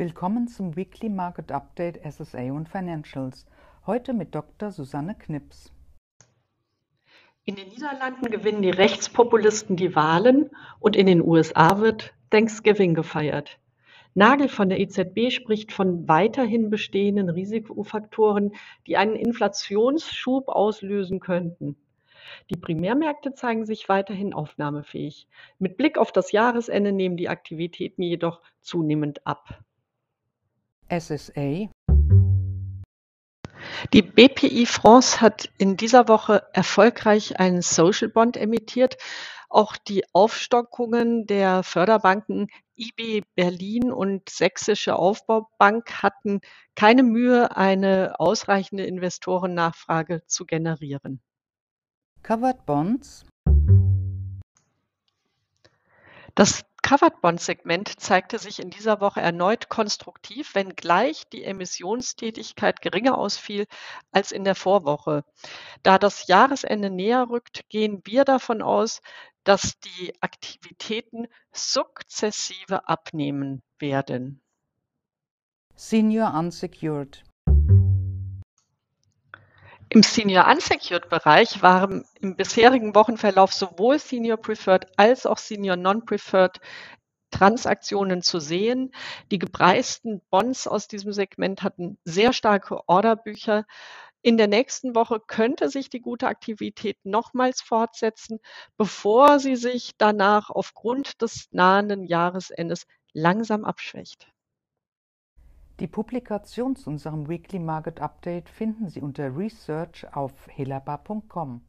Willkommen zum Weekly Market Update SSA und Financials. Heute mit Dr. Susanne Knips. In den Niederlanden gewinnen die Rechtspopulisten die Wahlen und in den USA wird Thanksgiving gefeiert. Nagel von der EZB spricht von weiterhin bestehenden Risikofaktoren, die einen Inflationsschub auslösen könnten. Die Primärmärkte zeigen sich weiterhin aufnahmefähig. Mit Blick auf das Jahresende nehmen die Aktivitäten jedoch zunehmend ab. SSA Die BPI France hat in dieser Woche erfolgreich einen Social Bond emittiert. Auch die Aufstockungen der Förderbanken IB Berlin und Sächsische Aufbaubank hatten keine Mühe, eine ausreichende Investorennachfrage zu generieren. Covered Bonds Das Covered-Bond-Segment zeigte sich in dieser Woche erneut konstruktiv, wenngleich die Emissionstätigkeit geringer ausfiel als in der Vorwoche. Da das Jahresende näher rückt, gehen wir davon aus, dass die Aktivitäten sukzessive abnehmen werden. Senior Unsecured Im Senior Unsecured Bereich waren im bisherigen Wochenverlauf sowohl Senior Preferred als auch Senior Non-Preferred Transaktionen zu sehen. Die gepreisten Bonds aus diesem Segment hatten sehr starke Orderbücher. In der nächsten Woche könnte sich die gute Aktivität nochmals fortsetzen, bevor sie sich danach aufgrund des nahenden Jahresendes langsam abschwächt. Die Publikation zu unserem Weekly Market Update finden Sie unter Research auf helaba.com.